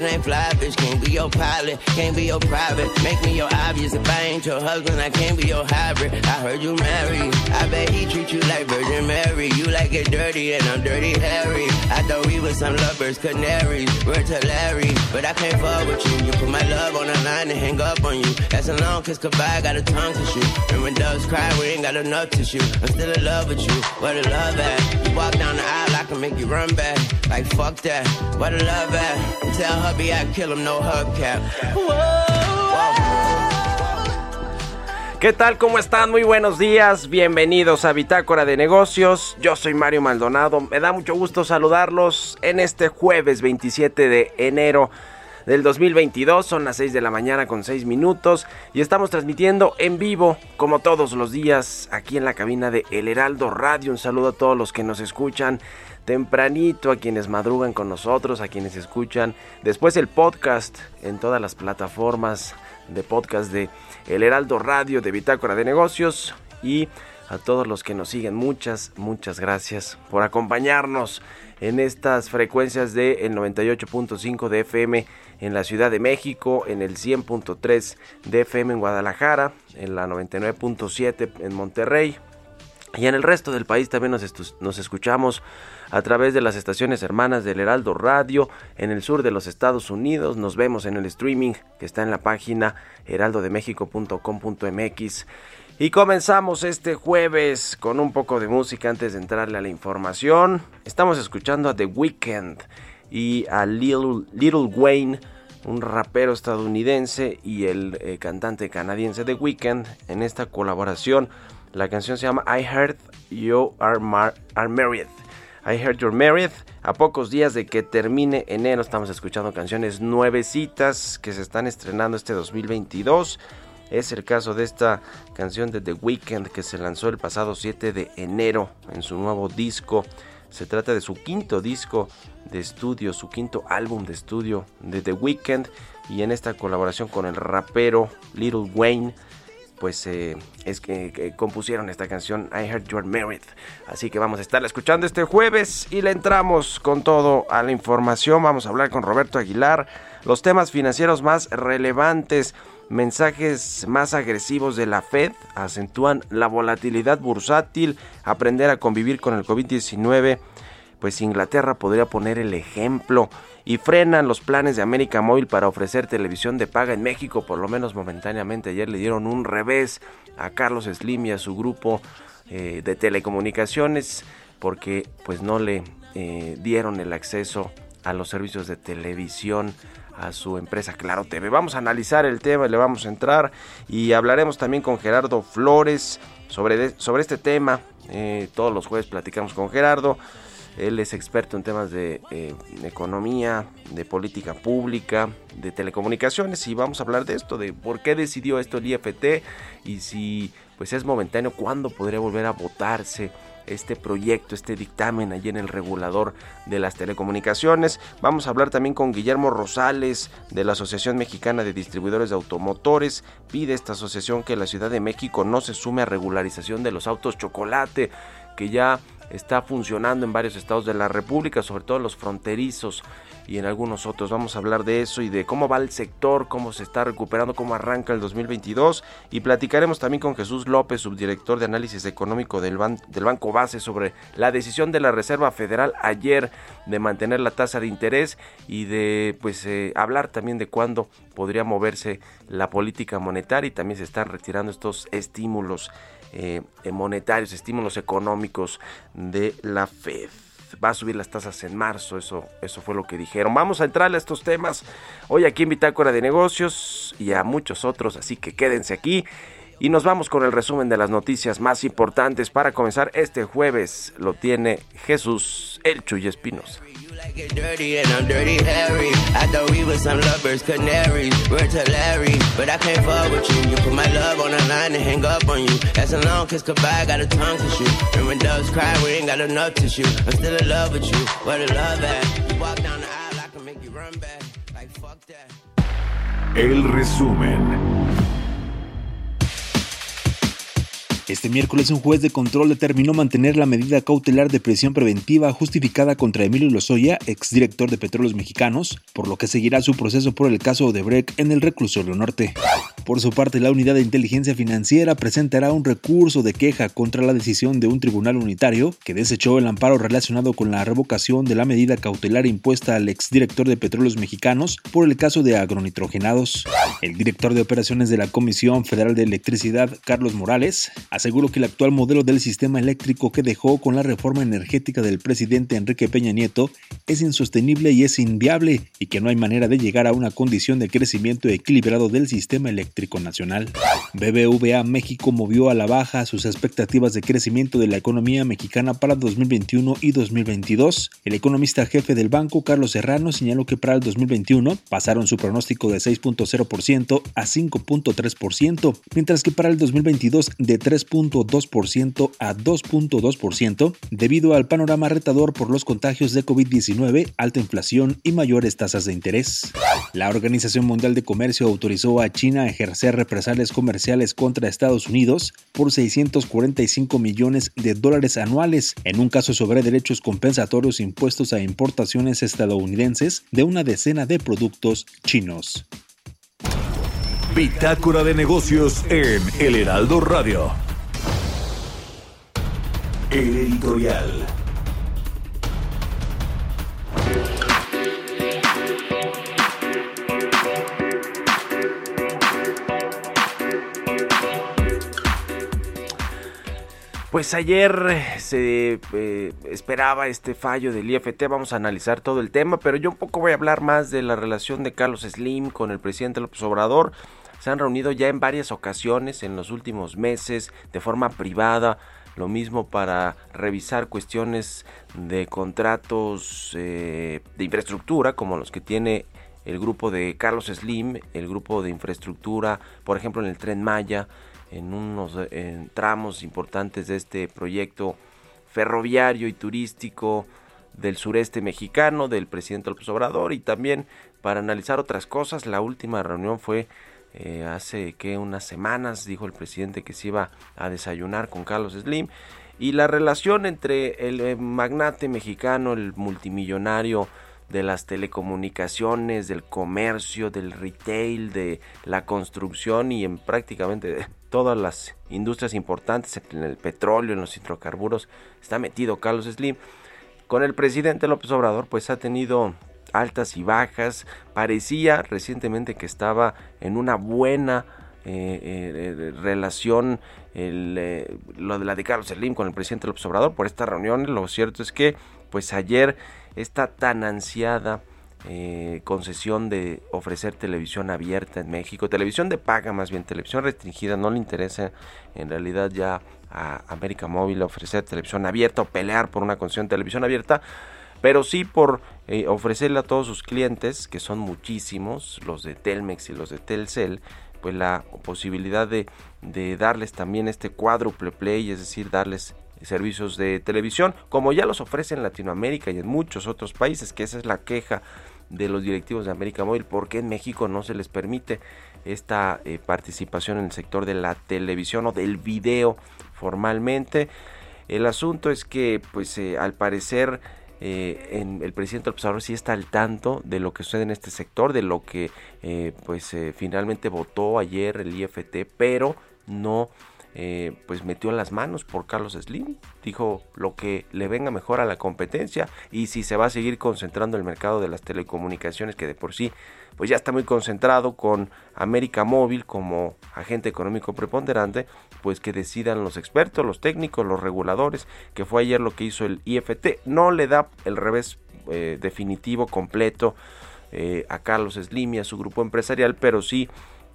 Ain't fly, bitch. Can't be your pilot, can't be your private. Make me your obvious. If I ain't your husband, I can't be your hybrid. I heard you married. I bet he treat you like Virgin Mary. You like it dirty, and I'm dirty Harry. I thought we were some lovers, canaries. Word to Larry, but I can't fall with you. You put my love on the line and hang up on you. That's a long kiss goodbye, got a tongue to shoot. And when doves cry, we ain't got enough shoot. I'm still in love with you. Where the love at? You walk down the aisle, I can make you run back. Like fuck that. Where the love at? Tell ¿Qué tal? ¿Cómo están? Muy buenos días. Bienvenidos a Bitácora de Negocios. Yo soy Mario Maldonado. Me da mucho gusto saludarlos en este jueves 27 de enero del 2022. Son las 6 de la mañana con 6 minutos y estamos transmitiendo en vivo, como todos los días, aquí en la cabina de El Heraldo Radio. Un saludo a todos los que nos escuchan tempranito, a quienes madrugan con nosotros, a quienes escuchan después el podcast en todas las plataformas de podcast de El Heraldo Radio, de Bitácora de Negocios y a todos los que nos siguen. Muchas, muchas gracias por acompañarnos en estas frecuencias de el 98.5 de FM en la Ciudad de México, en el 100.3 de FM en Guadalajara, en la 99.7 en Monterrey y en el resto del país también nos, escuchamos a través de las estaciones hermanas del Heraldo Radio en el sur de los Estados Unidos. Nos vemos en el streaming que está en la página heraldodemexico.com.mx. Y comenzamos este jueves con un poco de música antes de entrarle a la información. Estamos escuchando a The Weeknd y a Little, Little Wayne, un rapero estadounidense y el eh, cantante canadiense The Weeknd en esta colaboración. La canción se llama I Heard You Are, are Married. I Heard You're Married. A pocos días de que termine enero estamos escuchando canciones nuevecitas que se están estrenando este 2022. Es el caso de esta canción de The Weeknd que se lanzó el pasado 7 de enero en su nuevo disco. Se trata de su quinto disco de estudio, su quinto álbum de estudio de The Weeknd y en esta colaboración con el rapero Little Wayne pues eh, es que, compusieron esta canción I Heard You're Married. Así que vamos a estar escuchando este jueves y le entramos con todo a la información. Vamos a hablar con Roberto Aguilar, los temas financieros más relevantes. Mensajes más agresivos de la Fed acentúan la volatilidad bursátil, aprender a convivir con el COVID-19, pues Inglaterra podría poner el ejemplo y frenan los planes de América Móvil para ofrecer televisión de paga en México, por lo menos momentáneamente. Ayer le dieron un revés a Carlos Slim y a su grupo eh, de telecomunicaciones porque pues no le eh, dieron el acceso a los servicios de televisión a su empresa Claro TV. Vamos a analizar el tema, le vamos a entrar y hablaremos también con Gerardo Flores sobre, sobre este tema. Eh, todos los jueves platicamos con Gerardo. Él es experto en temas de eh, economía, de política pública, de telecomunicaciones y vamos a hablar de esto, de por qué decidió esto el IFT y si pues es momentáneo, cuándo podría volver a votarse este proyecto, este dictamen allí en el regulador de las telecomunicaciones. Vamos a hablar también con Guillermo Rosales de la Asociación Mexicana de Distribuidores de Automotores. Pide esta asociación que la Ciudad de México no se sume a regularización de los autos chocolate, que ya está funcionando en varios estados de la República, sobre todo los fronterizos y en algunos otros. Vamos a hablar de eso y de cómo va el sector, cómo se está recuperando, cómo arranca el 2022 y platicaremos también con Jesús López, subdirector de análisis económico del, Banco Base sobre la decisión de la Reserva Federal ayer de mantener la tasa de interés y de pues eh, hablar también de cuándo podría moverse la política monetaria y también se están retirando estos estímulos eh, monetarios, estímulos económicos de la Fed va a subir las tasas en marzo, eso, eso fue lo que dijeron. Vamos a entrar a estos temas hoy aquí en Bitácora de Negocios y a muchos otros, así que quédense aquí. Y nos vamos con el resumen de las noticias más importantes para comenzar este jueves. Lo tiene Jesús El Chuy Espinosa. Like it dirty and I'm dirty Harry. I thought we were some lovers, canaries. We're to Larry, but I can't fuck with you. You put my love on the line and hang up on you. That's a long kiss goodbye, got a tongue to shoot. And when doves cry, we ain't got enough tissue. I'm still in love with you. Where the love at? You walk down the aisle, I can make you run back. Like fuck that. El resumen. Este miércoles un juez de control determinó mantener la medida cautelar de prisión preventiva justificada contra Emilio Lozoya, exdirector de Petróleos Mexicanos, por lo que seguirá su proceso por el caso de Breck en el reclusorio norte. Por su parte, la Unidad de Inteligencia Financiera presentará un recurso de queja contra la decisión de un tribunal unitario que desechó el amparo relacionado con la revocación de la medida cautelar impuesta al exdirector de Petróleos Mexicanos por el caso de agronitrogenados. El director de operaciones de la Comisión Federal de Electricidad, Carlos Morales, aseguró que el actual modelo del sistema eléctrico que dejó con la reforma energética del presidente Enrique Peña Nieto es insostenible y es inviable y que no hay manera de llegar a una condición de crecimiento equilibrado del sistema eléctrico nacional. BBVA México movió a la baja sus expectativas de crecimiento de la economía mexicana para 2021 y 2022. El economista jefe del banco, Carlos Serrano, señaló que para el 2021 pasaron su pronóstico de 6.0% a 5.3%, mientras que para el 2022 de 3 2% a 2.2% debido al panorama retador por los contagios de COVID-19, alta inflación y mayores tasas de interés. La Organización Mundial de Comercio autorizó a China a ejercer represalias comerciales contra Estados Unidos por 645 millones de dólares anuales en un caso sobre derechos compensatorios impuestos a importaciones estadounidenses de una decena de productos chinos. Bitácora de negocios en El Heraldo Radio. El editorial. Pues ayer se eh, esperaba este fallo del IFT, vamos a analizar todo el tema, pero yo un poco voy a hablar más de la relación de Carlos Slim con el presidente López Obrador. Se han reunido ya en varias ocasiones en los últimos meses de forma privada lo mismo para revisar cuestiones de contratos eh, de infraestructura como los que tiene el grupo de Carlos Slim, el grupo de infraestructura, por ejemplo en el tren Maya, en unos tramos importantes de este proyecto ferroviario y turístico del sureste mexicano del presidente López Obrador y también para analizar otras cosas. La última reunión fue eh, hace que unas semanas dijo el presidente que se iba a desayunar con Carlos Slim y la relación entre el eh, magnate mexicano, el multimillonario de las telecomunicaciones, del comercio, del retail, de la construcción y en prácticamente todas las industrias importantes, en el petróleo, en los hidrocarburos, está metido Carlos Slim. Con el presidente López Obrador, pues ha tenido altas y bajas. Parecía recientemente que estaba en una buena eh, eh, relación el, lo de la de Carlos Slim con el presidente López Obrador por esta reunión. Lo cierto es que pues ayer esta tan ansiada eh, concesión de ofrecer televisión abierta en México, televisión de paga más bien, televisión restringida, no le interesa en realidad ya a América Móvil ofrecer televisión abierta o pelear por una concesión de televisión abierta, pero sí por eh, ofrecerle a todos sus clientes, que son muchísimos, los de Telmex y los de Telcel, pues la posibilidad de, darles también este cuádruple play, es decir, darles servicios de televisión, como ya los ofrece en Latinoamérica y en muchos otros países, que esa es la queja de los directivos de América Móvil, porque en México no se les permite esta eh, participación en el sector de la televisión o del video formalmente. El asunto es que, pues, eh, al parecer, eh, en el presidente Observador sí está al tanto de lo que sucede en este sector, de lo que, pues, finalmente votó ayer el IFT, pero no eh, pues metió las manos por Carlos Slim. Dijo lo que le venga mejor a la competencia y si se va a seguir concentrando el mercado de las telecomunicaciones que de por sí pues ya está muy concentrado con América Móvil como agente económico preponderante, pues que decidan los expertos, los técnicos, los reguladores, que fue ayer lo que hizo el IFT. No le da el revés eh, definitivo, completo eh, a Carlos Slim y a su grupo empresarial, pero sí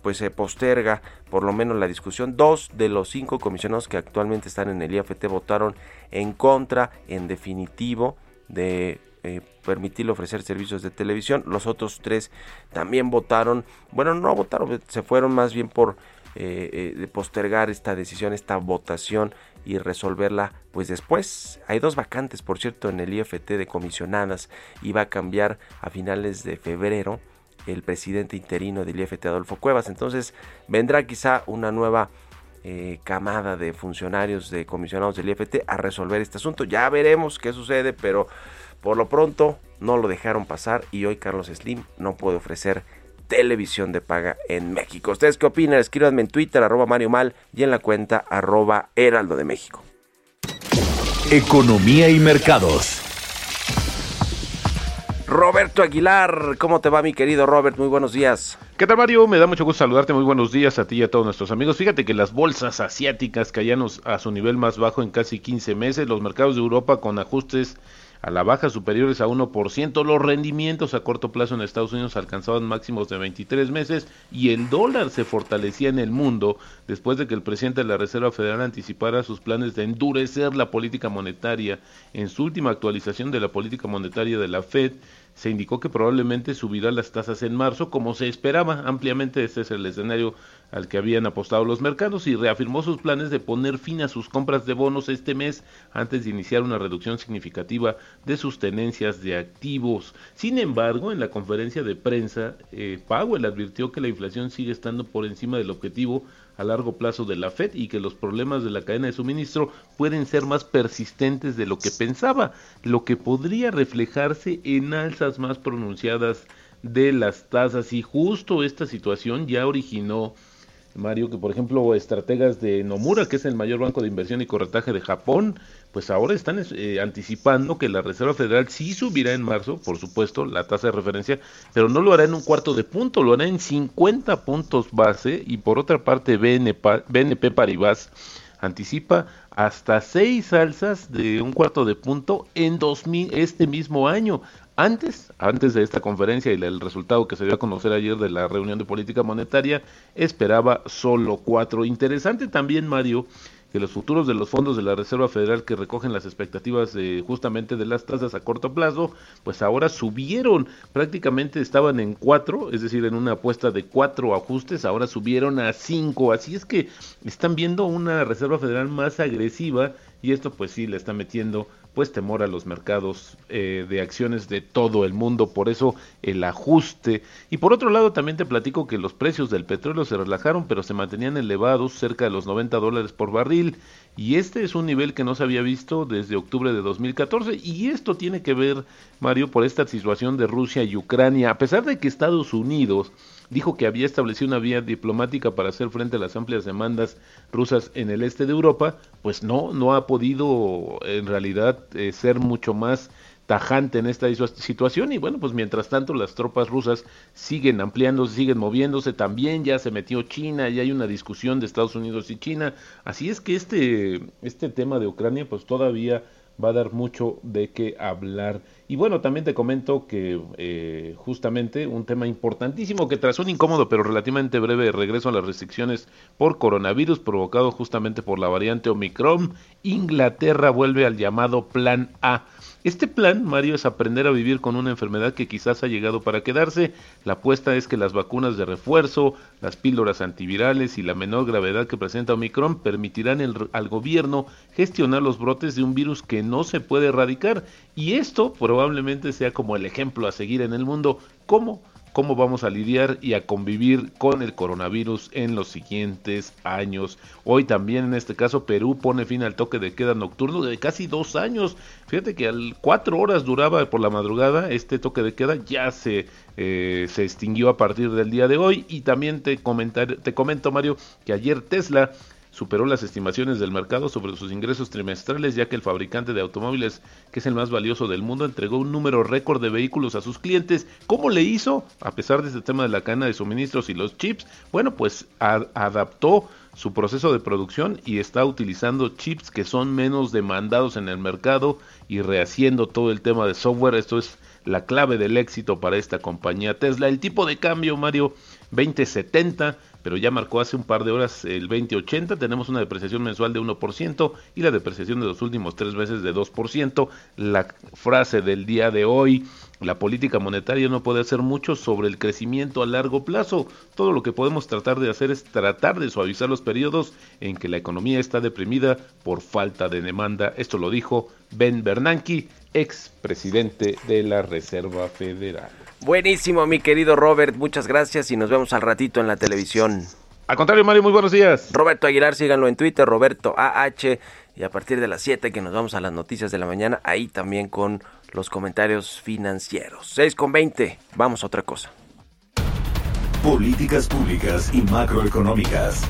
pues se posterga por lo menos la discusión. Dos de los cinco comisionados que actualmente están en el IFT votaron en contra, en definitivo, de eh, permitirle ofrecer servicios de televisión. Los otros tres también votaron, bueno, no votaron, se fueron más bien por eh, eh, postergar esta decisión, esta votación y resolverla pues después. Hay dos vacantes, por cierto, en el IFT de comisionadas y va a cambiar a finales de febrero el presidente interino del IFT Adolfo Cuevas. Entonces vendrá quizá una nueva eh, camada de funcionarios, de comisionados del IFT a resolver este asunto. Ya veremos qué sucede, pero por lo pronto no lo dejaron pasar y hoy Carlos Slim no puede ofrecer televisión de paga en México. ¿Ustedes qué opinan? Escríbanme en Twitter, arroba Mario Mal y en la cuenta arroba Heraldo de México. Economía y mercados. Roberto Aguilar, ¿cómo te va mi querido Robert? Muy buenos días. ¿Qué tal Mario? Me da mucho gusto saludarte, muy buenos días a ti y a todos nuestros amigos. Fíjate que las bolsas asiáticas caían a su nivel más bajo en casi 15 meses, los mercados de Europa con ajustes a la baja superiores a 1%. Los rendimientos a corto plazo en Estados Unidos alcanzaban máximos de 23 meses y el dólar se fortalecía en el mundo después de que el presidente de la Reserva Federal anticipara sus planes de endurecer la política monetaria. En su última actualización de la política monetaria de la Fed, se indicó que probablemente subirá las tasas en marzo, como se esperaba ampliamente. Este es el escenario al que habían apostado los mercados y reafirmó sus planes de poner fin a sus compras de bonos este mes antes de iniciar una reducción significativa de sus tenencias de activos. Sin embargo, en la conferencia de prensa, eh, Powell advirtió que la inflación sigue estando por encima del objetivo a largo plazo de la Fed y que los problemas de la cadena de suministro pueden ser más persistentes de lo que pensaba, lo que podría reflejarse en alzas más pronunciadas de las tasas. Y justo esta situación ya originó Mario, que por ejemplo estrategas de Nomura, que es el mayor banco de inversión y corretaje de Japón, pues ahora están eh, anticipando que la Reserva Federal sí subirá en marzo, por supuesto, la tasa de referencia, pero no lo hará en un cuarto de punto, lo hará en 50 puntos base y por otra parte BNP, BNP Paribas anticipa hasta seis alzas de un cuarto de punto en 2000, este mismo año. Antes, antes de esta conferencia y el resultado que se dio a conocer ayer de la reunión de política monetaria, esperaba solo cuatro. Interesante también, Mario, que los futuros de los fondos de la Reserva Federal que recogen las expectativas justamente de las tasas a corto plazo, pues ahora subieron, prácticamente estaban en cuatro, es decir, en una apuesta de cuatro ajustes, ahora subieron a cinco, así es que están viendo una Reserva Federal más agresiva y esto pues sí le está metiendo pues temor a los mercados eh, de acciones de todo el mundo, por eso el ajuste. Y por otro lado también te platico que los precios del petróleo se relajaron, pero se mantenían elevados, cerca de los 90 dólares por barril, y este es un nivel que no se había visto desde octubre de 2014, y esto tiene que ver, Mario, por esta situación de Rusia y Ucrania, a pesar de que Estados Unidos dijo que había establecido una vía diplomática para hacer frente a las amplias demandas rusas en el este de Europa, pues no, no ha podido en realidad eh, ser mucho más tajante en esta situación. Y bueno, pues mientras tanto las tropas rusas siguen ampliándose, siguen moviéndose, también ya se metió China, ya hay una discusión de Estados Unidos y China, así es que este, este tema de Ucrania pues todavía va a dar mucho de qué hablar. Y bueno, también te comento que eh, justamente un tema importantísimo que tras un incómodo pero relativamente breve regreso a las restricciones por coronavirus provocado justamente por la variante Omicron, Inglaterra vuelve al llamado Plan A este plan, Mario, es aprender a vivir con una enfermedad que quizás ha llegado para quedarse. La apuesta es que las vacunas de refuerzo, las píldoras antivirales y la menor gravedad que presenta Omicron permitirán al gobierno gestionar los brotes de un virus que no se puede erradicar. Y esto probablemente sea como el ejemplo a seguir en el mundo. ¿Cómo? Cómo vamos a lidiar y a convivir con el coronavirus en los siguientes años. Hoy también en este caso Perú pone fin al toque de queda nocturno de casi dos años. Fíjate que al cuatro horas duraba por la madrugada este toque de queda ya se eh, se extinguió a partir del día de hoy y también te comentar, te comento Mario que ayer Tesla superó las estimaciones del mercado sobre sus ingresos trimestrales, ya que el fabricante de automóviles, que es el más valioso del mundo, entregó un número récord de vehículos a sus clientes. ¿Cómo le hizo? A pesar de este tema de la cadena de suministros y los chips, bueno, pues adaptó su proceso de producción y está utilizando chips que son menos demandados en el mercado y rehaciendo todo el tema de software. Esto es la clave del éxito para esta compañía Tesla. El tipo de cambio, Mario, 2070 pero ya marcó hace un par de horas el 2080, tenemos una depreciación mensual de 1% y la depreciación de los últimos tres meses de 2%. La frase del día de hoy, la política monetaria no puede hacer mucho sobre el crecimiento a largo plazo. Todo lo que podemos tratar de hacer es tratar de suavizar los periodos en que la economía está deprimida por falta de demanda. Esto lo dijo Ben Bernanke, ex presidente de la Reserva Federal. Buenísimo, mi querido Robert. Muchas gracias y nos vemos al ratito en la televisión. Al contrario, Mario, muy buenos días. Roberto Aguilar, síganlo en Twitter, Roberto AH. Y a partir de las 7 que nos vamos a las noticias de la mañana, ahí también con los comentarios financieros. 6 con 20, vamos a otra cosa. Políticas públicas y macroeconómicas.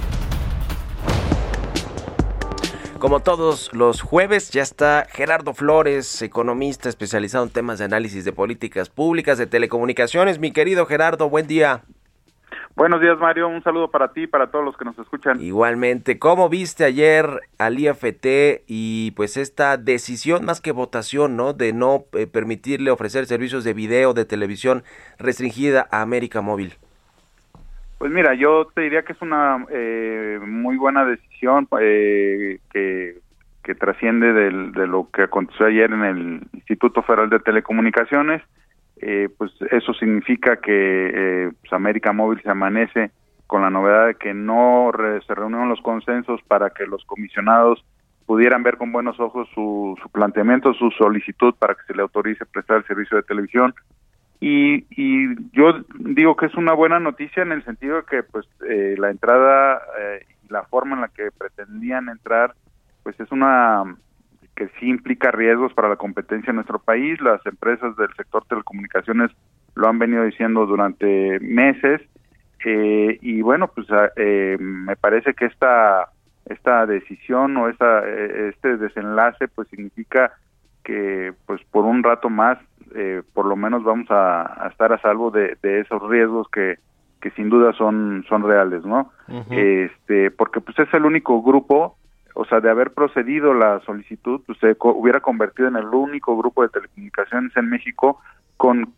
Como todos los jueves, ya está Gerardo Flores, economista especializado en temas de análisis de políticas públicas de telecomunicaciones. Mi querido Gerardo, buen día. Buenos días, Mario. Un saludo para ti y para todos los que nos escuchan. Igualmente, ¿cómo viste ayer al IFT y pues esta decisión más que votación, ¿no? De no eh, permitirle ofrecer servicios de video, de televisión restringida a América Móvil. Pues mira, yo te diría que es una eh, muy buena decisión eh, que, que, trasciende de lo que aconteció ayer en el Instituto Federal de Telecomunicaciones. Eh, pues eso significa que pues América Móvil se amanece con la novedad de que no se reunieron los consensos para que los comisionados pudieran ver con buenos ojos su, su planteamiento, su solicitud para que se le autorice prestar el servicio de televisión y, y yo digo que es una buena noticia en el sentido de que pues eh, la entrada eh, y la forma en la que pretendían entrar pues es una que sí implica riesgos para la competencia en nuestro país. Las empresas del sector telecomunicaciones lo han venido diciendo durante meses. Eh, y bueno pues me parece que esta esta decisión o esta este desenlace pues significa que pues por un rato más eh, por lo menos vamos a, estar a salvo de, esos riesgos que, que sin duda son son reales no este porque pues es el único grupo o sea de haber procedido la solicitud pues se hubiera convertido en el único grupo de telecomunicaciones en México con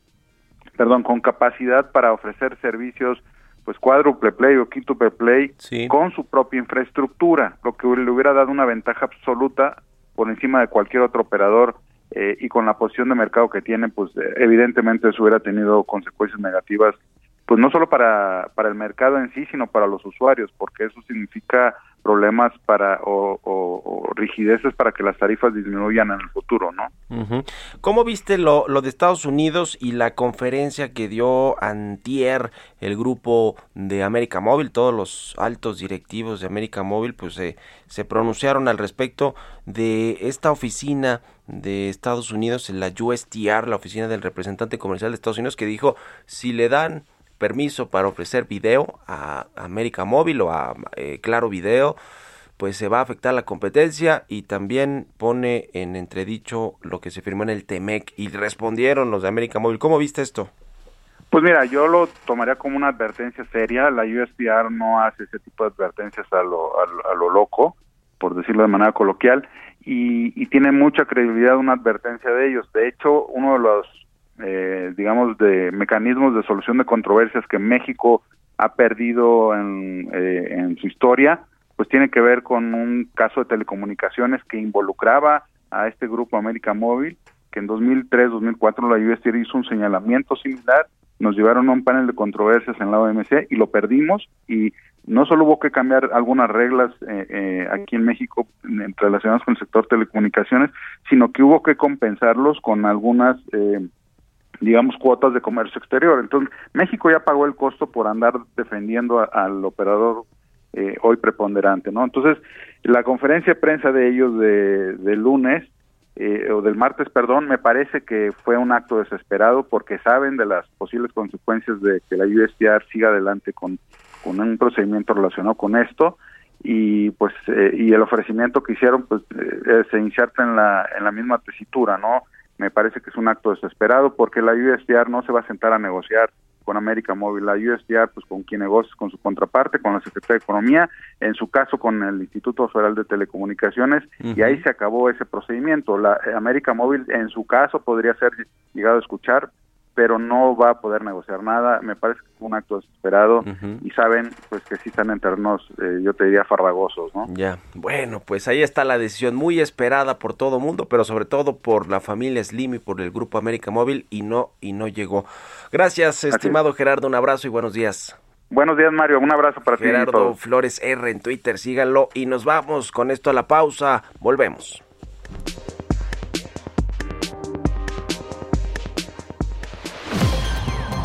perdón con capacidad para ofrecer servicios pues cuádruple play o quíntuple play con su propia infraestructura lo que le hubiera dado una ventaja absoluta por encima de cualquier otro operador eh, y con la posición de mercado que tiene, pues eh, evidentemente eso hubiera tenido consecuencias negativas, pues no solo para, para el mercado en sí, sino para los usuarios, porque eso significa problemas para o, rigideces para que las tarifas disminuyan en el futuro, ¿no? ¿Cómo viste lo, lo, de Estados Unidos y la conferencia que dio antier el grupo de América Móvil? Todos los altos directivos de América Móvil pues se pronunciaron al respecto de esta oficina de Estados Unidos, la USTR, la oficina del representante comercial de Estados Unidos, que dijo si le dan permiso para ofrecer video a América Móvil o a eh, Claro Video, pues se va a afectar la competencia y también pone en entredicho lo que se firmó en el TEMEC y respondieron los de América Móvil. ¿Cómo viste esto? Pues mira, yo lo tomaría como una advertencia seria. La USTR no hace ese tipo de advertencias a lo, a lo loco, por decirlo de manera coloquial. y, tiene mucha credibilidad una advertencia de ellos. De hecho, uno de los, eh, digamos, de mecanismos de solución de controversias que México ha perdido en, eh, en su historia, pues tiene que ver con un caso de telecomunicaciones que involucraba a este grupo América Móvil, que en 2003-2004 la USTR hizo un señalamiento similar, nos llevaron a un panel de controversias en la OMC y lo perdimos y no solo hubo que cambiar algunas reglas eh, eh, aquí en México relacionadas con el sector telecomunicaciones, sino que hubo que compensarlos con algunas, eh, digamos, cuotas de comercio exterior. Entonces, México ya pagó el costo por andar defendiendo al operador hoy preponderante, ¿no? Entonces, la conferencia de prensa de ellos de, de lunes, o del martes, perdón, me parece que fue un acto desesperado porque saben de las posibles consecuencias de que la USTR siga adelante con con un procedimiento relacionado con esto y pues eh, y el ofrecimiento que hicieron pues eh, se inserta en la en la misma tesitura no me parece que es un acto desesperado porque la USDR no se va a sentar a negociar con América Móvil, la USDR pues con quien negocia con su contraparte, con la Secretaría de Economía, en su caso con el Instituto Federal de Telecomunicaciones y ahí se acabó ese procedimiento. La eh, América Móvil en su caso podría ser llegado a escuchar, pero no va a poder negociar nada. Me parece que es un acto desesperado y saben pues que sí están en terrenos, eh, yo te diría, farragosos, ¿no? Ya, bueno, pues ahí está la decisión muy esperada por todo mundo, pero sobre todo por la familia Slim y por el Grupo América Móvil y no, y no llegó. Gracias, estimado Gerardo, un abrazo y buenos días. Buenos días, Mario. Un abrazo para ti. Gerardo Flores R en Twitter, síganlo y nos vamos con esto a la pausa. Volvemos.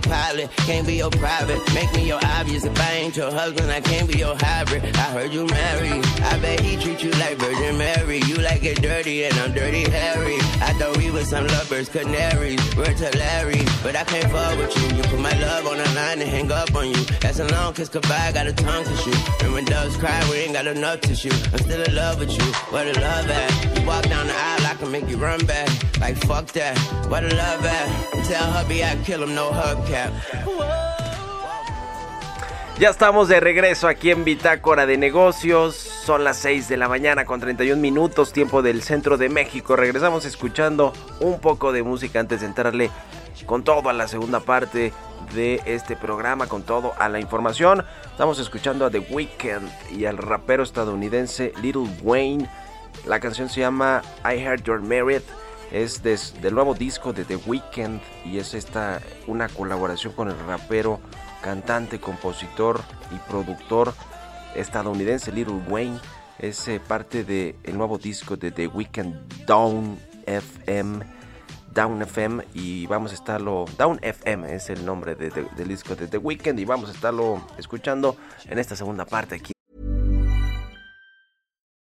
Pilot, can't be your private. Make me your obvious. If I ain't your husband, I can't be your hybrid. I heard you married. I bet he treat you like Virgin Mary. You like it dirty, and I'm dirty Harry. I thought we were some lovers, canaries. We're to Larry, but I can't fuck with you. You put my love on the line and hang up on you. That's a long kiss goodbye, got a tongue to shoot. And when doves cry, we ain't got enough shoot. I'm still in love with you. Where the love at? You walk down the aisle, make you run back. Like fuck that. Tell hubby kill him, no. Ya estamos de regreso aquí en Bitácora de Negocios. Son las 6 de la mañana con 31 minutos, tiempo del centro de México. Regresamos escuchando un poco de música antes de entrarle con todo a la segunda parte de este programa, con todo a la información. Estamos escuchando a The Weeknd y al rapero estadounidense Little Wayne. La canción se llama I Heard You're Married. Es del nuevo disco de The Weeknd y es esta una colaboración con el rapero, cantante, compositor y productor estadounidense Little Wayne. Es eh, parte del nuevo disco de The Weeknd Down FM. Down FM y vamos a estarlo. Down FM es el nombre del disco de The Weeknd y vamos a estarlo escuchando en esta segunda parte aquí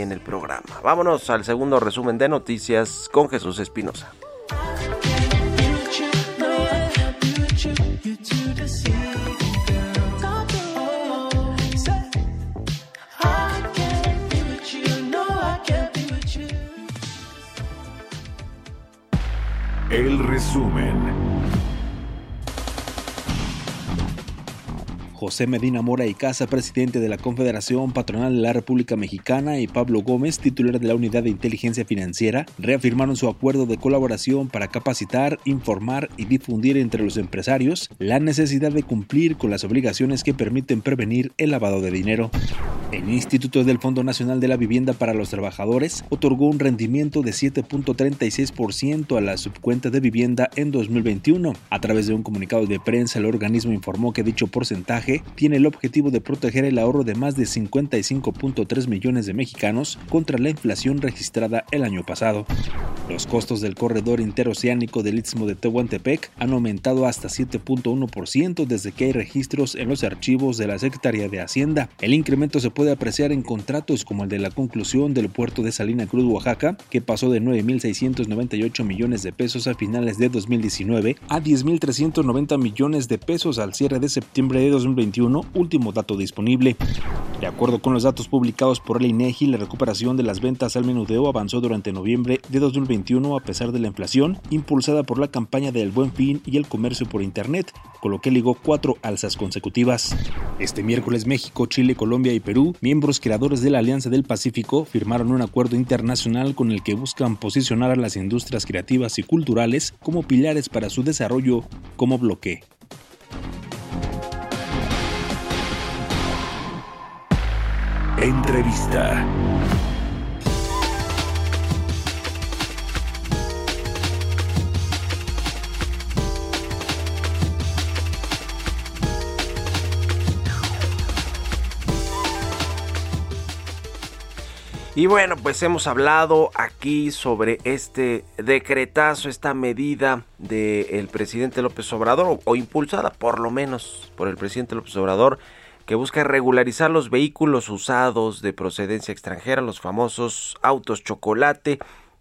en el programa. Vámonos al segundo resumen de noticias con Jesús Espinosa. El resumen. José Medina Mora y Casa, presidente de la Confederación Patronal de la República Mexicana, y Pablo Gómez, titular de la Unidad de Inteligencia Financiera, reafirmaron su acuerdo de colaboración para capacitar, informar y difundir entre los empresarios la necesidad de cumplir con las obligaciones que permiten prevenir el lavado de dinero. El Instituto del Fondo Nacional de la Vivienda para los Trabajadores otorgó un rendimiento de 7.36% a la subcuenta de vivienda en 2021. A través de un comunicado de prensa, el organismo informó que dicho porcentaje tiene el objetivo de proteger el ahorro de más de 55.3 millones de mexicanos contra la inflación registrada el año pasado. Los costos del corredor interoceánico del Istmo de Tehuantepec han aumentado hasta 7.1% desde que hay registros en los archivos de la Secretaría de Hacienda. El incremento se puede apreciar en contratos como el de la conclusión del puerto de Salina Cruz, Oaxaca, que pasó de 9.698 millones de pesos a finales de 2019 a 10.390 millones de pesos al cierre de septiembre de 2020 último dato disponible. De acuerdo con los datos publicados por el INEGI, la recuperación de las ventas al menudeo avanzó durante noviembre de 2021 a pesar de la inflación impulsada por la campaña del Buen Fin y el comercio por Internet, con lo que ligó cuatro alzas consecutivas. Este miércoles México, Chile, Colombia y Perú, miembros creadores de la Alianza del Pacífico, firmaron un acuerdo internacional con el que buscan posicionar a las industrias creativas y culturales como pilares para su desarrollo como bloque. Entrevista. Y bueno, pues hemos hablado aquí sobre este decretazo, esta medida del presidente López Obrador, o, o, impulsada por lo menos por el presidente López Obrador, que busca regularizar los vehículos usados de procedencia extranjera, los famosos autos chocolate,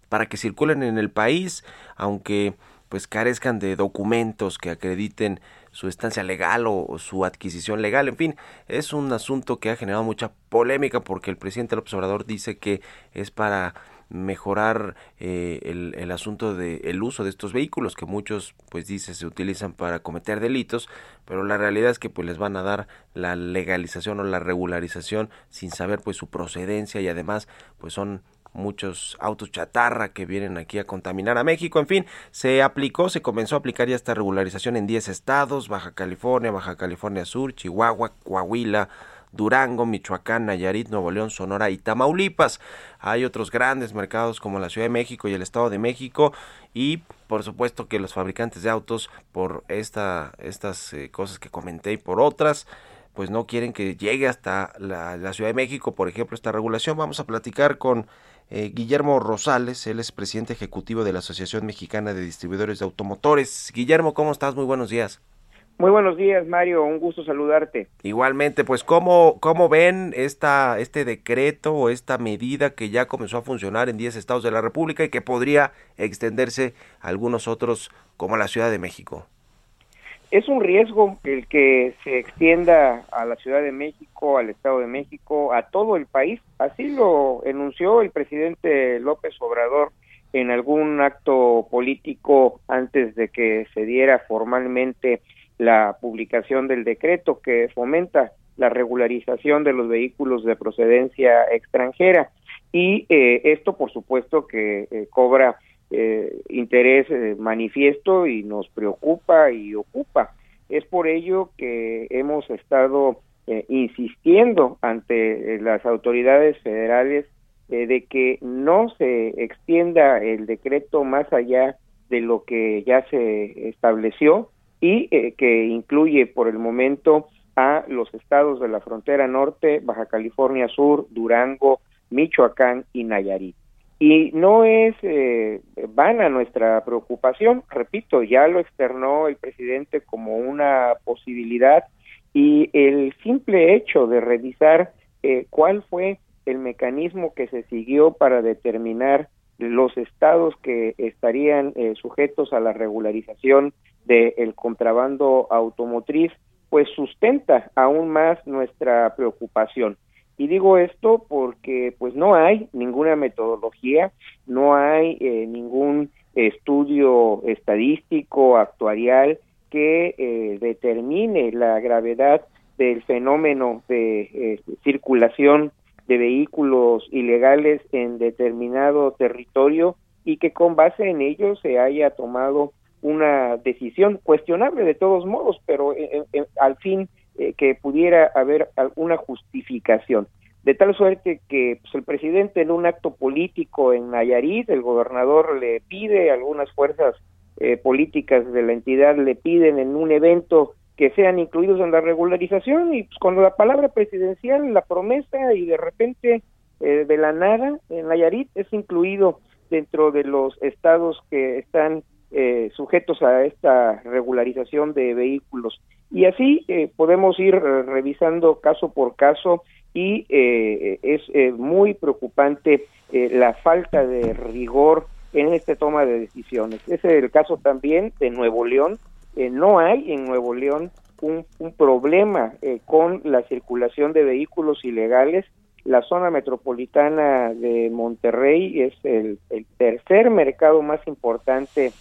para que circulen en el país, aunque pues carezcan de documentos que acrediten su estancia legal o, su adquisición legal. En fin, es un asunto que ha generado mucha polémica porque el presidente López Obrador dice que es para mejorar eh, el, el, asunto del el uso de estos vehículos que muchos pues dice se utilizan para cometer delitos pero la realidad es que pues les van a dar la legalización o la regularización sin saber pues su procedencia y además pues son muchos autos chatarra que vienen aquí a contaminar a México. En fin, se aplicó, se comenzó a aplicar ya esta regularización en 10 estados, Baja California, Baja California Sur, Chihuahua, Coahuila, Durango, Michoacán, Nayarit, Nuevo León, Sonora y Tamaulipas. Hay otros grandes mercados como la Ciudad de México y el Estado de México y por supuesto que los fabricantes de autos por esta, estas eh, cosas que comenté y por otras pues no quieren que llegue hasta la, Ciudad de México, por ejemplo, esta regulación. Vamos a platicar con eh, Guillermo Rosales, él es presidente ejecutivo de la Asociación Mexicana de Distribuidores de Automotores. Guillermo, ¿cómo estás? Muy buenos días. Muy buenos días, Mario. Un gusto saludarte. Igualmente, pues, ¿cómo, cómo ven esta, este decreto o esta medida que ya comenzó a funcionar en 10 estados de la República y que podría extenderse a algunos otros como la Ciudad de México? Es un riesgo el que se extienda a la Ciudad de México, al Estado de México, a todo el país. Así lo enunció el presidente López Obrador en algún acto político antes de que se diera formalmente la publicación del decreto que fomenta la regularización de los vehículos de procedencia extranjera y eh, esto por supuesto que eh, cobra eh, interés eh, manifiesto y nos preocupa y ocupa. Es por ello que hemos estado insistiendo ante las autoridades federales de que no se extienda el decreto más allá de lo que ya se estableció y eh, que incluye por el momento a los estados de la frontera norte, Baja California Sur, Durango, Michoacán y Nayarit. Y no es eh, vana nuestra preocupación, repito, ya lo externó el presidente como una posibilidad y el simple hecho de revisar eh, cuál fue el mecanismo que se siguió para determinar los estados que estarían eh, sujetos a la regularización del contrabando automotriz, pues sustenta aún más nuestra preocupación. Y digo esto porque pues no hay ninguna metodología, no hay eh, ningún estudio estadístico, actuarial, que eh, determine la gravedad del fenómeno de eh, circulación de vehículos ilegales en determinado territorio y que con base en ello se haya tomado una decisión cuestionable de todos modos, pero eh, al fin que pudiera haber alguna justificación. De tal suerte que pues, el presidente en un acto político en Nayarit, el gobernador le pide, algunas fuerzas eh, políticas de la entidad le piden en un evento que sean incluidos en la regularización y pues, con la palabra presidencial, la promesa y de repente eh, de la nada en Nayarit es incluido dentro de los estados que están eh, sujetos a esta regularización de vehículos. Y así podemos ir revisando caso por caso y es muy preocupante la falta de rigor en esta toma de decisiones. Ese es el caso también de Nuevo León. Eh, no hay en Nuevo León un, problema eh, con la circulación de vehículos ilegales. La zona metropolitana de Monterrey es el, tercer mercado más importante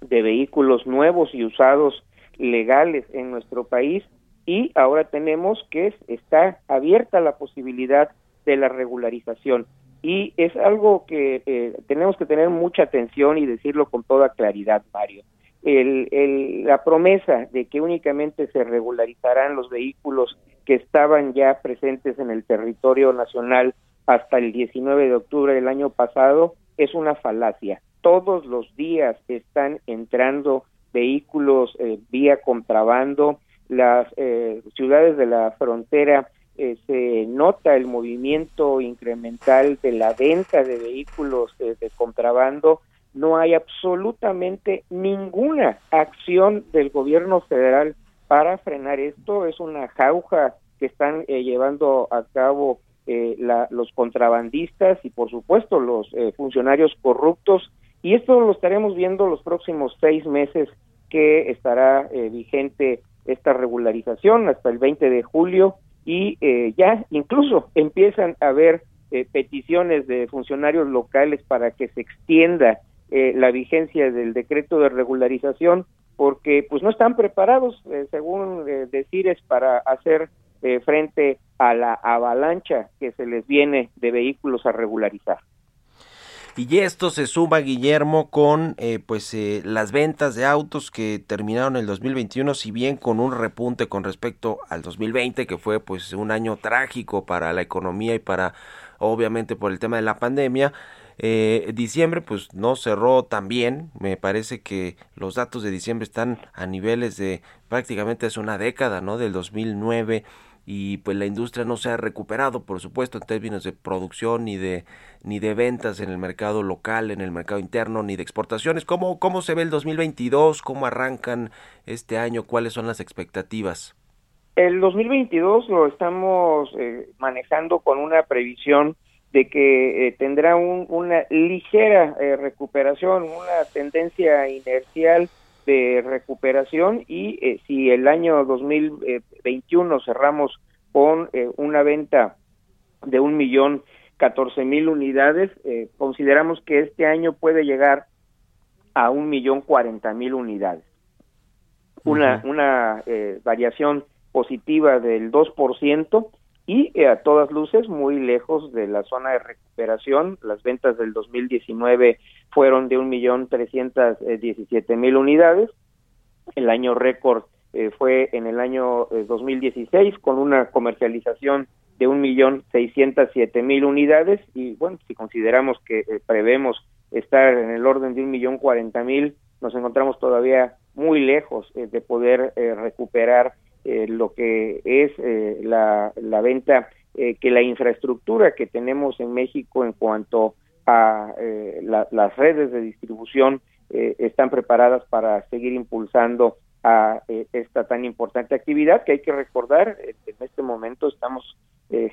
de vehículos nuevos y usados legales en nuestro país y ahora tenemos que está abierta la posibilidad de la regularización y es algo que eh, tenemos que tener mucha atención y decirlo con toda claridad, Mario. El, la promesa de que únicamente se regularizarán los vehículos que estaban ya presentes en el territorio nacional hasta el 19 de octubre del año pasado es una falacia. Todos los días están entrando vehículos eh, vía contrabando, las eh, ciudades de la frontera eh, se nota el movimiento incremental de la venta de vehículos de, contrabando, no hay absolutamente ninguna acción del gobierno federal para frenar esto. Es una jauja que están eh, llevando a cabo eh, los contrabandistas y, por supuesto, los funcionarios corruptos. Y esto lo estaremos viendo los próximos seis meses que estará vigente esta regularización hasta el 20 de julio y eh, ya incluso empiezan a haber eh, peticiones de funcionarios locales para que se extienda eh, la vigencia del decreto de regularización porque pues no están preparados según decires para hacer frente a la avalancha que se les viene de vehículos a regularizar. Y esto se suma, Guillermo, con eh, pues eh, las ventas de autos que terminaron el 2021, si bien con un repunte con respecto al 2020, que fue pues un año trágico para la economía y para, obviamente, por el tema de la pandemia. Eh, diciembre pues no cerró tan bien, me parece que los datos de diciembre están a niveles de prácticamente hace una década, ¿no? Del 2009 y pues la industria no se ha recuperado, por supuesto, en términos de producción ni de ni de ventas en el mercado local, en el mercado interno, ni de exportaciones. ¿Cómo, cómo se ve el 2022? ¿Cómo arrancan este año? ¿Cuáles son las expectativas? El 2022 lo estamos eh, manejando con una previsión de que eh, tendrá una ligera eh, recuperación, una tendencia inercial de recuperación y eh, si el año 2021 cerramos con eh, una venta de un millón catorce mil unidades, eh, consideramos que este año puede llegar a un millón cuarenta mil unidades. Una, una variación positiva del 2% y eh, a todas luces muy lejos de la zona de recuperación. Las ventas del 2019 fueron de un millón trescientos diecisiete mil unidades. El año récord eh, fue en el año 2016 eh, con una comercialización de un millón seiscientos siete mil unidades y bueno si consideramos que prevemos estar en el orden de un millón cuarenta mil nos encontramos todavía muy lejos de poder recuperar eh, lo que es eh, la, la, venta, eh, que la infraestructura que tenemos en México en cuanto a las redes de distribución están preparadas para seguir impulsando a esta tan importante actividad que hay que recordar, en este momento estamos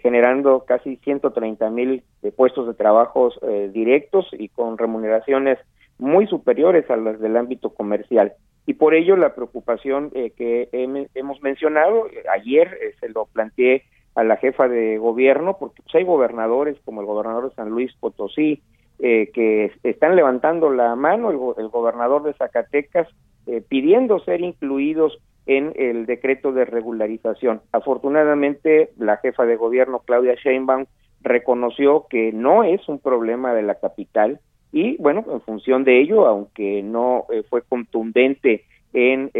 generando casi 130 mil puestos de trabajo directos y con remuneraciones muy superiores a las del ámbito comercial y por ello la preocupación eh, que hemos mencionado, eh, ayer eh, se lo planteé a la jefa de gobierno, porque pues, hay gobernadores como el gobernador de San Luis Potosí, eh, que están levantando la mano, el, gobernador de Zacatecas, eh, pidiendo ser incluidos en el decreto de regularización. Afortunadamente, la jefa de gobierno, Claudia Sheinbaum, reconoció que no es un problema de la capital y, bueno, en función de ello, aunque no eh, fue contundente en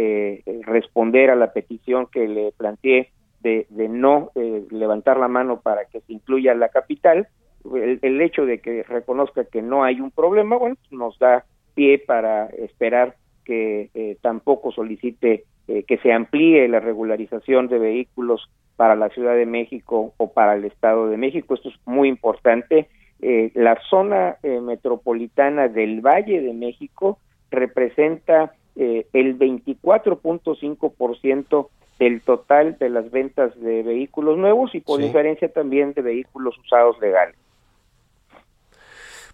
responder a la petición que le planteé de, de no levantar la mano para que se incluya la capital, el, hecho de que reconozca que no hay un problema, bueno, nos da pie para esperar que eh, tampoco solicite eh, que se amplíe la regularización de vehículos para la Ciudad de México o para el Estado de México. Esto es muy importante. Eh, la zona metropolitana del Valle de México representa el 24.5% del total de las ventas de vehículos nuevos y por diferencia también de vehículos usados legales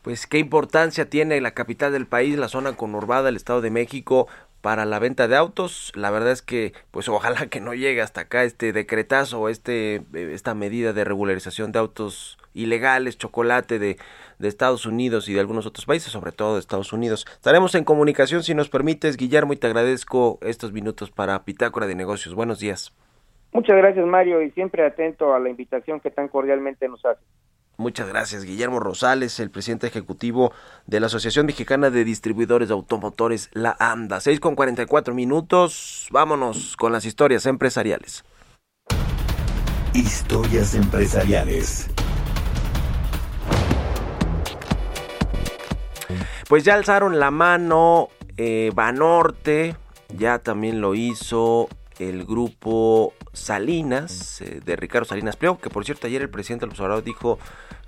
pues qué importancia tiene la capital del país, la zona conurbada, el Estado de México para la venta de autos. La verdad es que, pues ojalá que no llegue hasta acá este decretazo, este, eh, esta medida de regularización de autos ilegales, chocolate de, de Estados Unidos y de algunos otros países, sobre todo de Estados Unidos. Estaremos en comunicación si nos permites, Guillermo, y te agradezco estos minutos para Pitácora de Negocios. Buenos días. Muchas gracias, Mario, y siempre atento a la invitación que tan cordialmente nos hace. Muchas gracias, Guillermo Rosales, el presidente ejecutivo de la Asociación Mexicana de Distribuidores de Automotores, la AMDA. 6 con 44 minutos. Vámonos con las historias empresariales. Historias empresariales. Pues ya alzaron la mano eh, Banorte, ya también lo hizo el grupo Salinas, eh, de Ricardo Salinas Pliego, que por cierto ayer el presidente del observador dijo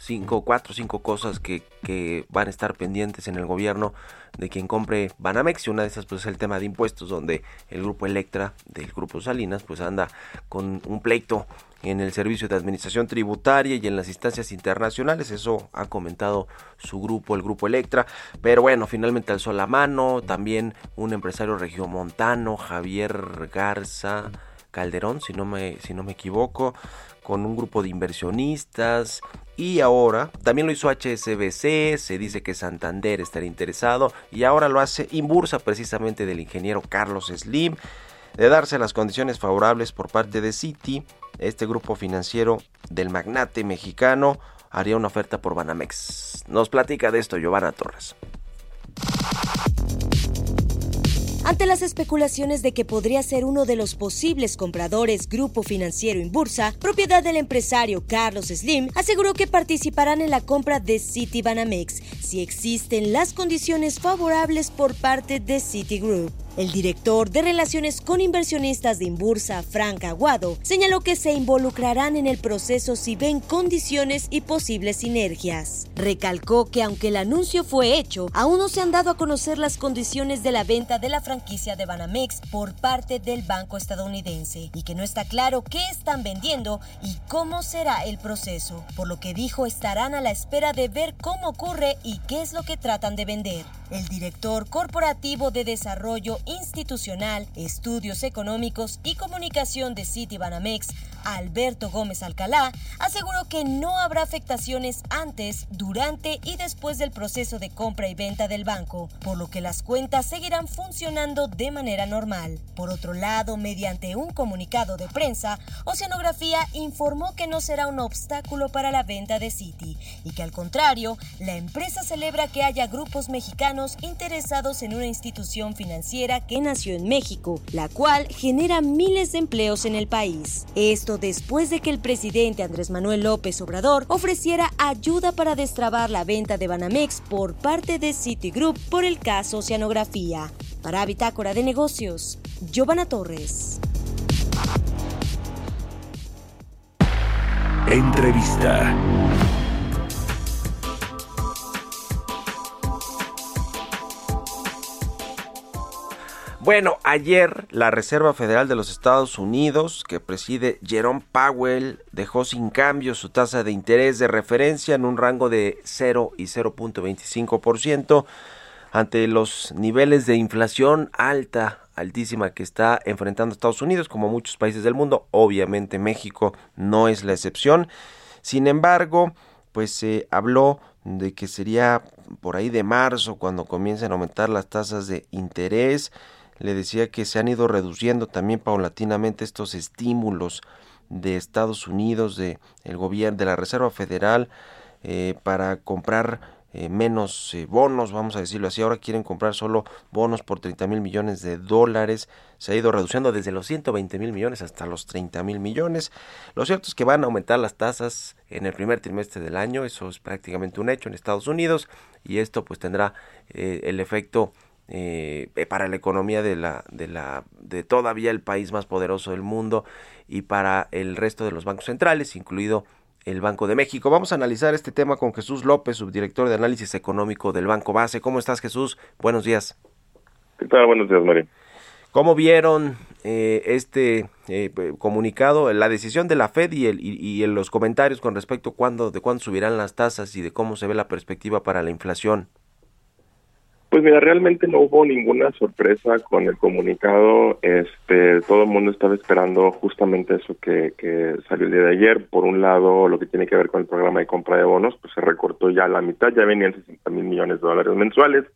cinco, cuatro, cinco cosas que, que, van a estar pendientes en el gobierno de quien compre Banamex y una de esas pues es el tema de impuestos donde el grupo Electra del grupo Salinas pues anda con un pleito en el servicio de administración tributaria y en las instancias internacionales. Eso ha comentado su grupo el grupo Electra. Pero bueno finalmente alzó la mano también un empresario regiomontano Javier Garza Calderón, si no me, si no me equivoco, con un grupo de inversionistas. Y ahora también lo hizo HSBC, se dice que Santander estaría interesado y ahora lo hace Inbursa precisamente del ingeniero Carlos Slim. De darse las condiciones favorables por parte de Citi, este grupo financiero del magnate mexicano haría una oferta por Banamex. Nos platica de esto Giovanna Torres. Ante las especulaciones de que podría ser uno de los posibles compradores Grupo Financiero Inbursa, propiedad del empresario Carlos Slim, aseguró que participarán en la compra de Citibanamex si existen las condiciones favorables por parte de Citigroup. El director de Relaciones con Inversionistas de Imbursa, Frank Aguado, señaló que se involucrarán en el proceso si ven condiciones y posibles sinergias. Recalcó que aunque el anuncio fue hecho, aún no se han dado a conocer las condiciones de la venta de la franquicia de Banamex por parte del banco estadounidense y que no está claro qué están vendiendo y cómo será el proceso, por lo que dijo estarán a la espera de ver cómo ocurre y qué es lo que tratan de vender. El director corporativo de desarrollo institucional, estudios económicos y comunicación de Citibanamex, Alberto Gómez Alcalá, aseguró que no habrá afectaciones antes, durante y después del proceso de compra y venta del banco, por lo que las cuentas seguirán funcionando de manera normal. Por otro lado, mediante un comunicado de prensa, Oceanografía informó que no será un obstáculo para la venta de Citi y que al contrario, la empresa celebra que haya grupos mexicanos interesados en una institución financiera que nació en México, la cual genera miles de empleos en el país. Esto después de que el presidente Andrés Manuel López Obrador ofreciera ayuda para destrabar la venta de Banamex por parte de Citigroup por el caso Oceanografía. Para Bitácora de Negocios, Giovanna Torres. Entrevista. Bueno, ayer la Reserva Federal de los Estados Unidos, que preside Jerome Powell, dejó sin cambio su tasa de interés de referencia en un rango de 0 y 0.25% ante los niveles de inflación alta, altísima que está enfrentando Estados Unidos, como muchos países del mundo. Obviamente México no es la excepción. Sin embargo, pues se habló de que sería por ahí de marzo cuando comiencen a aumentar las tasas de interés. Le decía que se han ido reduciendo también paulatinamente estos estímulos de Estados Unidos, de el gobierno, de la Reserva Federal, eh, para comprar eh, menos eh, bonos, vamos a decirlo así. Ahora quieren comprar solo bonos por 30 mil millones de dólares. Se ha ido reduciendo desde los 120 mil millones hasta los 30 mil millones. Lo cierto es que van a aumentar las tasas en el primer trimestre del año. Eso es prácticamente un hecho en Estados Unidos. Y esto pues tendrá eh, el efecto para la economía de la, de la, de todavía el país más poderoso del mundo y para el resto de los bancos centrales, incluido el Banco de México. Vamos a analizar este tema con Jesús López, subdirector de análisis económico del Banco Base. ¿Cómo estás, Jesús? Buenos días. ¿Qué tal? Buenos días, María. ¿Cómo vieron eh, este eh, comunicado, la decisión de la Fed y, el, y, los comentarios con respecto a cuándo, de cuándo subirán las tasas y de cómo se ve la perspectiva para la inflación? Pues mira, realmente no hubo ninguna sorpresa con el comunicado. Este, todo el mundo estaba esperando justamente eso que, que salió el día de ayer. Por un lado, lo que tiene que ver con el programa de compra de bonos, pues se recortó ya la mitad, ya venían 60 mil millones de dólares mensuales,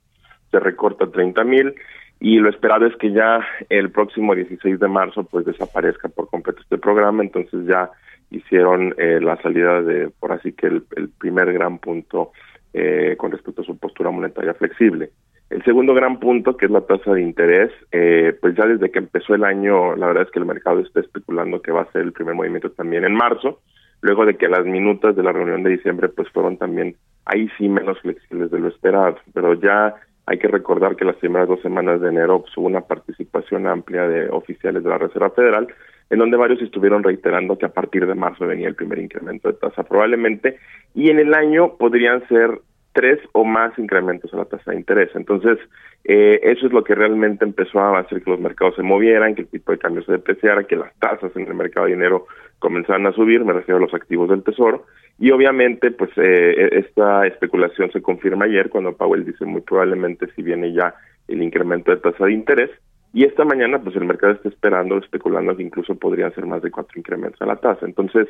se recorta 30 mil y lo esperado es que ya el próximo 16 de marzo pues desaparezca por completo este programa, entonces ya hicieron eh, la salida de, por así que el, el primer gran punto eh, con respecto a su postura monetaria flexible. El segundo gran punto, que es la tasa de interés, eh, pues ya desde que empezó el año, la verdad es que el mercado está especulando que va a ser el primer movimiento también en marzo, luego de que las minutas de la reunión de diciembre pues fueron también ahí sí menos flexibles de lo esperado, pero ya hay que recordar que las primeras dos semanas de enero pues, hubo una participación amplia de oficiales de la Reserva Federal, en donde varios estuvieron reiterando que a partir de marzo venía el primer incremento de tasa probablemente, y en el año podrían ser tres o más incrementos a la tasa de interés. Entonces, eh, eso es lo que realmente empezó a hacer que los mercados se movieran, que el tipo de cambio se depreciara, que las tasas en el mercado de dinero comenzaran a subir, me refiero a los activos del tesoro, y obviamente, pues eh, esta especulación se confirma ayer cuando Powell dice muy probablemente si viene ya el incremento de tasa de interés, y esta mañana, pues el mercado está esperando, especulando que incluso podrían ser más de cuatro incrementos a la tasa. Entonces,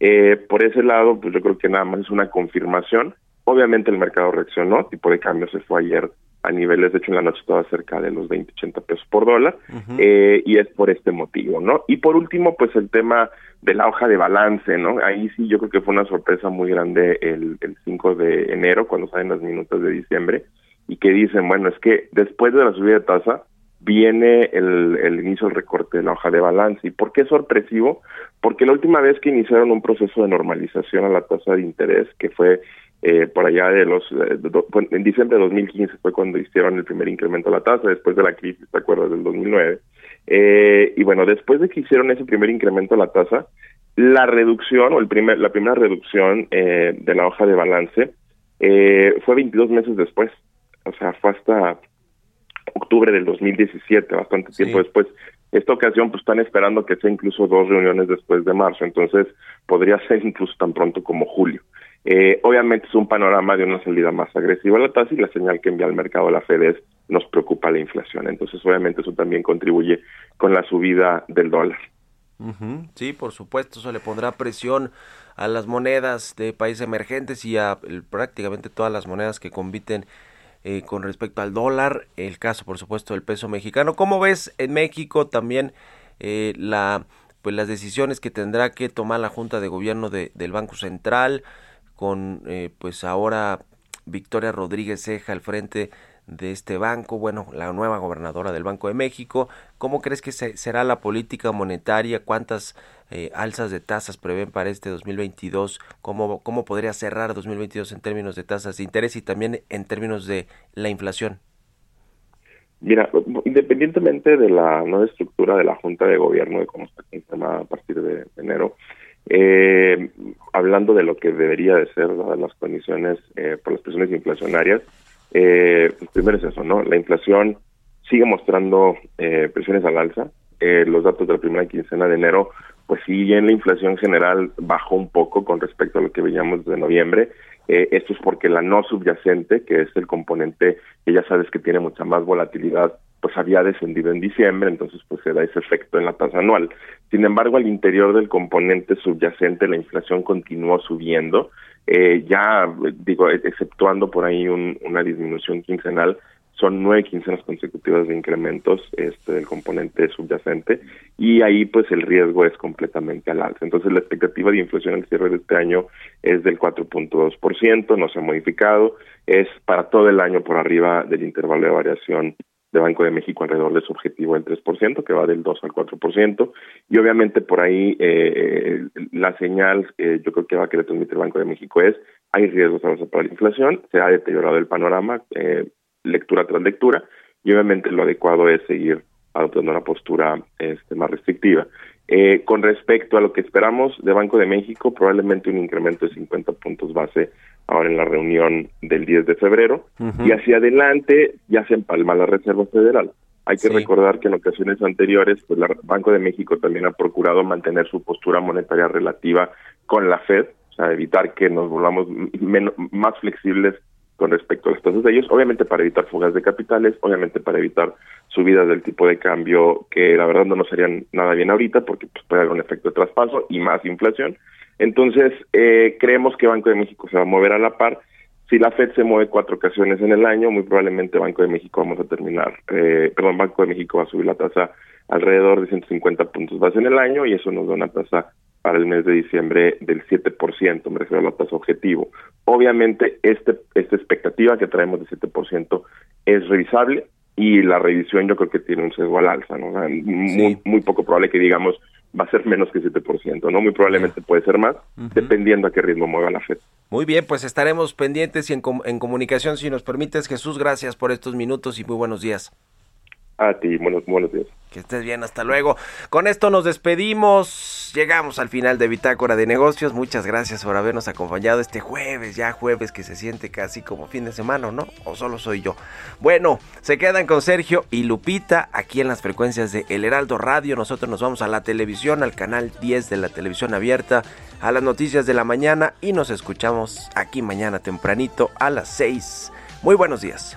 eh, por ese lado, pues yo creo que nada más es una confirmación Obviamente el mercado reaccionó, tipo de cambio se fue ayer a niveles, de hecho en la noche estaba cerca de los 20, 80 pesos por dólar, eh, y es por este motivo, ¿no? Y por último, pues el tema de la hoja de balance, ¿no? Ahí sí yo creo que fue una sorpresa muy grande el, el 5 de enero, cuando salen las minutos de diciembre, y que dicen, bueno, es que después de la subida de tasa, viene el, el inicio del recorte de la hoja de balance. ¿Y por qué es sorpresivo? Porque la última vez que iniciaron un proceso de normalización a la tasa de interés, que fue eh, por allá de los, eh, en diciembre de 2015 fue cuando hicieron el primer incremento de la tasa, después de la crisis, ¿te acuerdas? Del 2009. Eh, y bueno, después de que hicieron ese primer incremento de la tasa, la reducción o el primer, la primera reducción eh, de la hoja de balance eh, fue 22 meses después, o sea, fue hasta octubre del 2017, bastante tiempo después. Esta ocasión, pues están esperando que sea incluso dos reuniones después de marzo, entonces podría ser incluso tan pronto como julio. Eh, obviamente es un panorama de una salida más agresiva a la tasa y la señal que envía al mercado la Fed es nos preocupa la inflación. Entonces, obviamente eso también contribuye con la subida del dólar. Sí, por supuesto, eso le pondrá presión a las monedas de países emergentes y a prácticamente todas las monedas que compiten eh, con respecto al dólar. El caso, por supuesto, del peso mexicano. ¿Cómo ves en México también eh, pues las decisiones que tendrá que tomar la Junta de Gobierno de, del Banco Central? Con eh, pues ahora Victoria Rodríguez Ceja al frente de este banco, bueno, la nueva gobernadora del Banco de México. ¿Cómo crees que será la política monetaria? ¿Cuántas eh, alzas de tasas prevén para este 2022? ¿Cómo, ¿Cómo podría cerrar 2022 en términos de tasas de interés y también en términos de la inflación? Mira, independientemente de la nueva estructura de la Junta de Gobierno, de cómo está conformada a partir de enero, eh, hablando de lo que debería de ser las condiciones eh, por las presiones inflacionarias, eh, pues primero es eso, ¿no? La inflación sigue mostrando eh, presiones al alza. Eh, los datos de la primera quincena de enero, pues sí, bien la inflación general bajó un poco con respecto a lo que veíamos de noviembre. Eh, esto es porque la no subyacente, que es el componente que ya sabes que tiene mucha más volatilidad, pues había descendido en diciembre, entonces pues se da ese efecto en la tasa anual. Sin embargo, al interior del componente subyacente la inflación continuó subiendo, eh, ya digo, exceptuando por ahí una disminución quincenal, son nueve quincenas consecutivas de incrementos este, del componente subyacente y ahí pues el riesgo es completamente al alza. Entonces la expectativa de inflación al cierre de este año es del 4.2%, no se ha modificado, es para todo el año por arriba del intervalo de variación de Banco de México alrededor de su objetivo del 3%, que va del 2 al 4%, y obviamente por ahí eh, la señal eh, yo creo que va a querer transmitir el Banco de México es hay riesgos para la inflación, se ha deteriorado el panorama, eh, lectura tras lectura, y obviamente lo adecuado es seguir adoptando una postura este, más restrictiva. Eh, con respecto a lo que esperamos de Banco de México, probablemente un incremento de 50 puntos base ahora en la reunión del 10 de febrero, y hacia adelante ya se empalma la Reserva Federal. Hay que recordar que en ocasiones anteriores, pues el Banco de México también ha procurado mantener su postura monetaria relativa con la Fed, o sea, evitar que nos volvamos menos, más flexibles con respecto a las tasas de ellos, obviamente para evitar fugas de capitales, obviamente para evitar subidas del tipo de cambio que la verdad no nos harían nada bien ahorita porque pues, puede haber un efecto de traspaso y más inflación. Entonces, eh, creemos que Banco de México se va a mover a la par. Si la Fed se mueve cuatro ocasiones en el año, muy probablemente Banco de México vamos a terminar, eh, perdón, Banco de México va a subir la tasa alrededor de 150 puntos base en el año y eso nos da una tasa para el mes de diciembre del 7%, me refiero a la tasa objetivo. Obviamente, este, esta expectativa que traemos de 7% es revisable y la revisión yo creo que tiene un sesgo al alza, ¿no? muy, muy poco probable que digamos va a ser menos que 7%, ¿no? Muy probablemente puede ser más, dependiendo a qué ritmo mueva la FED. Muy bien, pues estaremos pendientes y en, en comunicación si nos permites. Jesús, gracias por estos minutos y muy buenos días. A ti, buenos, buenos días. Que estés bien, hasta luego. Con esto nos despedimos. Llegamos al final de Bitácora de Negocios. Muchas gracias por habernos acompañado este jueves, ya jueves que se siente casi como fin de semana, ¿no? O solo soy yo. Bueno, se quedan con Sergio y Lupita aquí en las frecuencias de El Heraldo Radio. Nosotros nos vamos a la televisión, al canal 10 de la televisión abierta, a las noticias de la mañana y nos escuchamos aquí mañana tempranito a las 6. Muy buenos días.